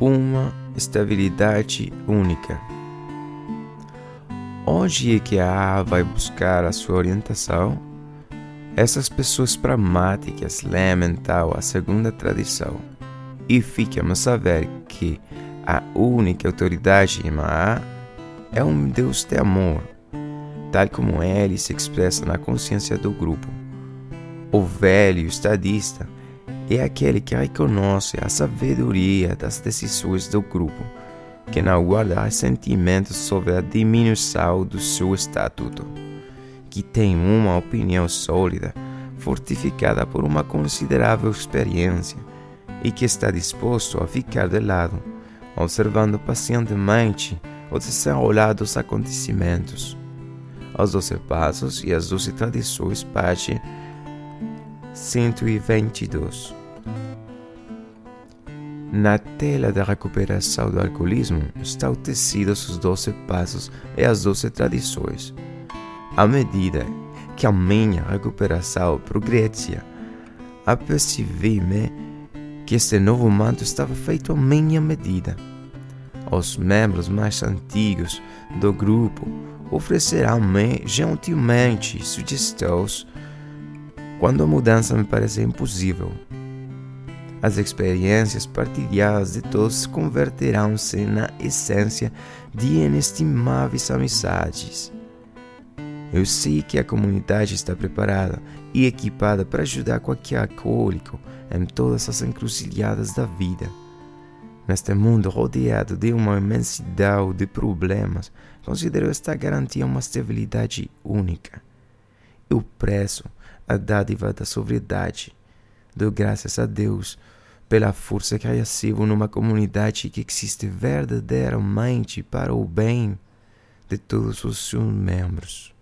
uma estabilidade única. Onde é que a A vai buscar a sua orientação? Essas pessoas pragmáticas lamentam a segunda tradição e ficam a saber que a única autoridade em A é um Deus de amor, tal como ele se expressa na consciência do grupo. O velho estadista é aquele que reconhece a sabedoria das decisões do grupo, que não guarda ressentimentos sobre a diminuição do seu estatuto, que tem uma opinião sólida, fortificada por uma considerável experiência e que está disposto a ficar de lado, observando pacientemente o desenrolar dos acontecimentos. Os doze passos e as doze tradições, página 122. Na tela da recuperação do alcoolismo estão tecidos os doze passos e as doze tradições. À medida que a minha recuperação progredia, apercebi-me que este novo manto estava feito à minha medida. Os membros mais antigos do grupo oferecerão-me gentilmente sugestões quando a mudança me parece impossível. As experiências partilhadas de todos se converterão-se na essência de inestimáveis amizades. Eu sei que a comunidade está preparada e equipada para ajudar qualquer alcoólico em todas as encruzilhadas da vida. Neste mundo rodeado de uma imensidão de problemas, considero esta garantia uma estabilidade única. Eu prezo a dádiva da sobriedade. Dou graças a Deus pela força que recebo numa comunidade que existe verdadeiramente para o bem de todos os seus membros.